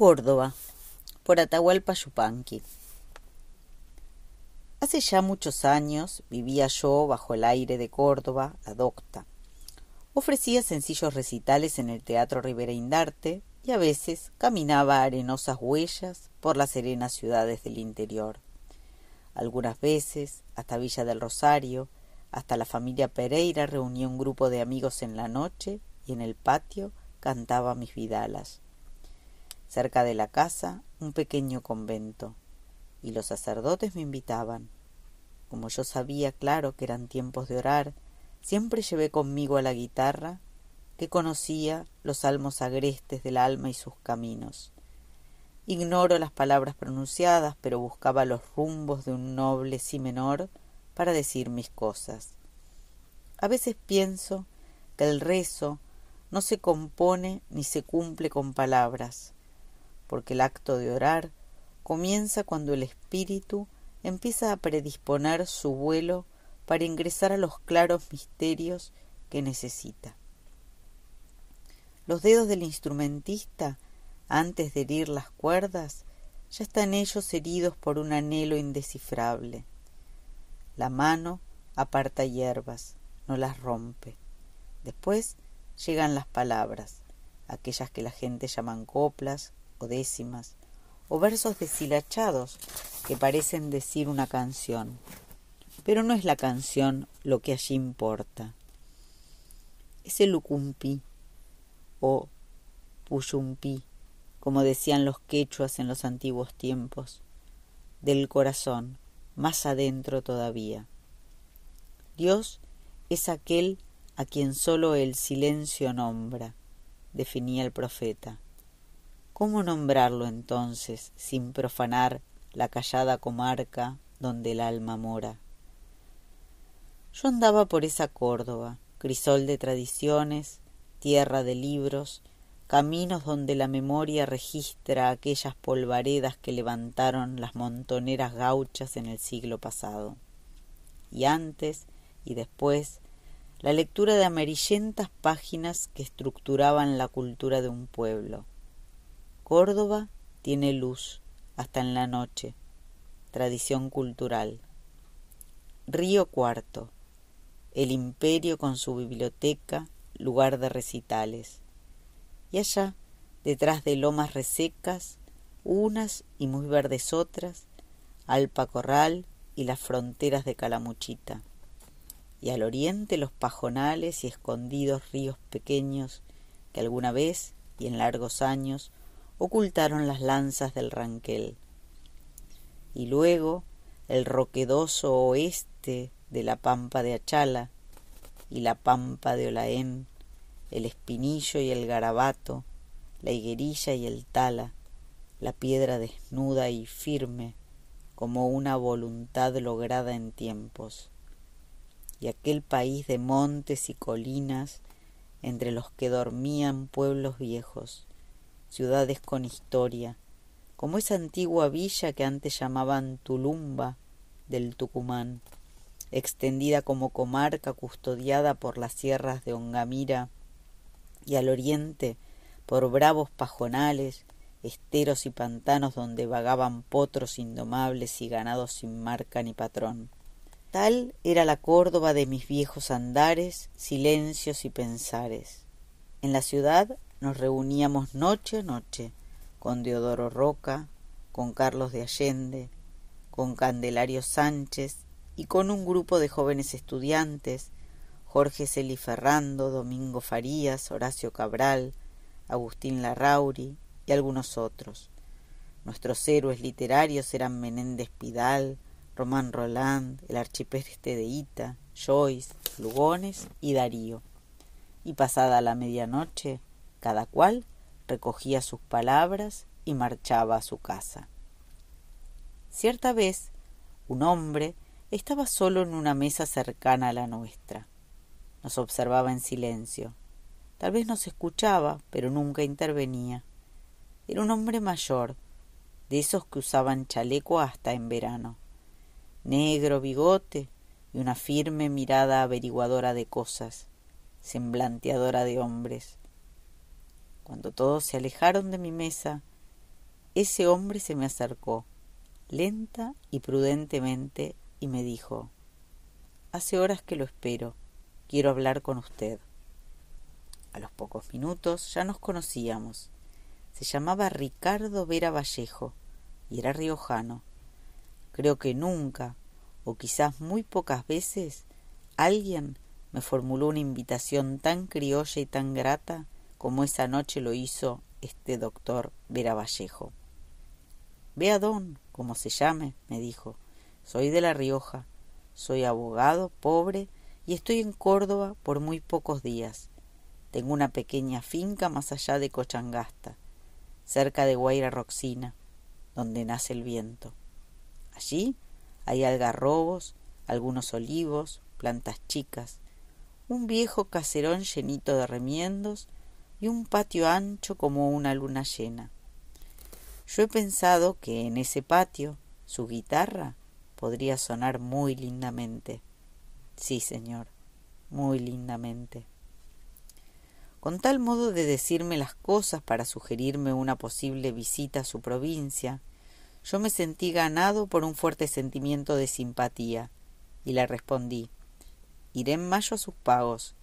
Córdoba, por Atahualpa Yupanqui. Hace ya muchos años vivía yo bajo el aire de Córdoba, la docta. Ofrecía sencillos recitales en el Teatro Rivera Indarte y a veces caminaba arenosas huellas por las serenas ciudades del interior. Algunas veces, hasta Villa del Rosario, hasta la familia Pereira reunía un grupo de amigos en la noche y en el patio cantaba mis vidalas. Cerca de la casa un pequeño convento, y los sacerdotes me invitaban. Como yo sabía claro que eran tiempos de orar, siempre llevé conmigo a la guitarra, que conocía los salmos agrestes del alma y sus caminos. Ignoro las palabras pronunciadas, pero buscaba los rumbos de un noble si menor para decir mis cosas. A veces pienso que el rezo no se compone ni se cumple con palabras, porque el acto de orar comienza cuando el espíritu empieza a predisponer su vuelo para ingresar a los claros misterios que necesita. Los dedos del instrumentista, antes de herir las cuerdas, ya están ellos heridos por un anhelo indescifrable. La mano aparta hierbas, no las rompe. Después llegan las palabras, aquellas que la gente llaman coplas, o décimas, o versos deshilachados que parecen decir una canción. Pero no es la canción lo que allí importa. Es el lucumpi o puyumpi, como decían los quechuas en los antiguos tiempos, del corazón, más adentro todavía. Dios es aquel a quien sólo el silencio nombra, definía el profeta. ¿Cómo nombrarlo entonces sin profanar la callada comarca donde el alma mora? Yo andaba por esa Córdoba, crisol de tradiciones, tierra de libros, caminos donde la memoria registra aquellas polvaredas que levantaron las montoneras gauchas en el siglo pasado. Y antes y después, la lectura de amarillentas páginas que estructuraban la cultura de un pueblo, Córdoba tiene luz hasta en la noche. Tradición cultural. Río Cuarto. El imperio con su biblioteca, lugar de recitales. Y allá, detrás de lomas resecas, unas y muy verdes otras, Alpa Corral y las fronteras de Calamuchita. Y al oriente los pajonales y escondidos ríos pequeños que alguna vez y en largos años ocultaron las lanzas del ranquel. Y luego el roquedoso oeste de la pampa de Achala y la pampa de Olaén, el espinillo y el garabato, la higuerilla y el tala, la piedra desnuda y firme como una voluntad lograda en tiempos, y aquel país de montes y colinas entre los que dormían pueblos viejos, ciudades con historia, como esa antigua villa que antes llamaban Tulumba del Tucumán, extendida como comarca custodiada por las sierras de Ongamira y al oriente por bravos pajonales, esteros y pantanos donde vagaban potros indomables y ganados sin marca ni patrón. Tal era la Córdoba de mis viejos andares, silencios y pensares. En la ciudad nos reuníamos noche a noche con Deodoro Roca, con Carlos de Allende, con Candelario Sánchez y con un grupo de jóvenes estudiantes, Jorge Celi Ferrando, Domingo Farías, Horacio Cabral, Agustín Larrauri y algunos otros. Nuestros héroes literarios eran Menéndez Pidal, Román Roland, el archipreste de Ita, Joyce, Lugones y Darío. Y pasada la medianoche, cada cual recogía sus palabras y marchaba a su casa. Cierta vez, un hombre estaba solo en una mesa cercana a la nuestra. Nos observaba en silencio. Tal vez nos escuchaba, pero nunca intervenía. Era un hombre mayor, de esos que usaban chaleco hasta en verano. Negro bigote y una firme mirada averiguadora de cosas, semblanteadora de hombres. Cuando todos se alejaron de mi mesa, ese hombre se me acercó, lenta y prudentemente, y me dijo Hace horas que lo espero. Quiero hablar con usted. A los pocos minutos ya nos conocíamos. Se llamaba Ricardo Vera Vallejo y era riojano. Creo que nunca, o quizás muy pocas veces, alguien me formuló una invitación tan criolla y tan grata como esa noche lo hizo este doctor Vera Vallejo. Ve a don, como se llame, me dijo. Soy de La Rioja, soy abogado, pobre, y estoy en Córdoba por muy pocos días. Tengo una pequeña finca más allá de Cochangasta, cerca de Guaira Roxina, donde nace el viento. Allí hay algarrobos, algunos olivos, plantas chicas, un viejo caserón llenito de remiendos y un patio ancho como una luna llena. Yo he pensado que en ese patio su guitarra podría sonar muy lindamente. Sí, señor, muy lindamente. Con tal modo de decirme las cosas para sugerirme una posible visita a su provincia, yo me sentí ganado por un fuerte sentimiento de simpatía, y le respondí Iré en mayo a sus pagos,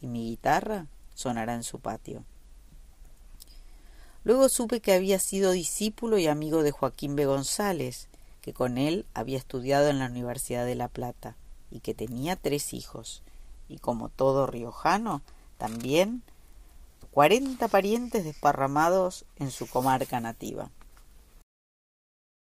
y mi guitarra sonará en su patio. Luego supe que había sido discípulo y amigo de Joaquín B. González, que con él había estudiado en la Universidad de La Plata, y que tenía tres hijos, y como todo riojano, también cuarenta parientes desparramados en su comarca nativa.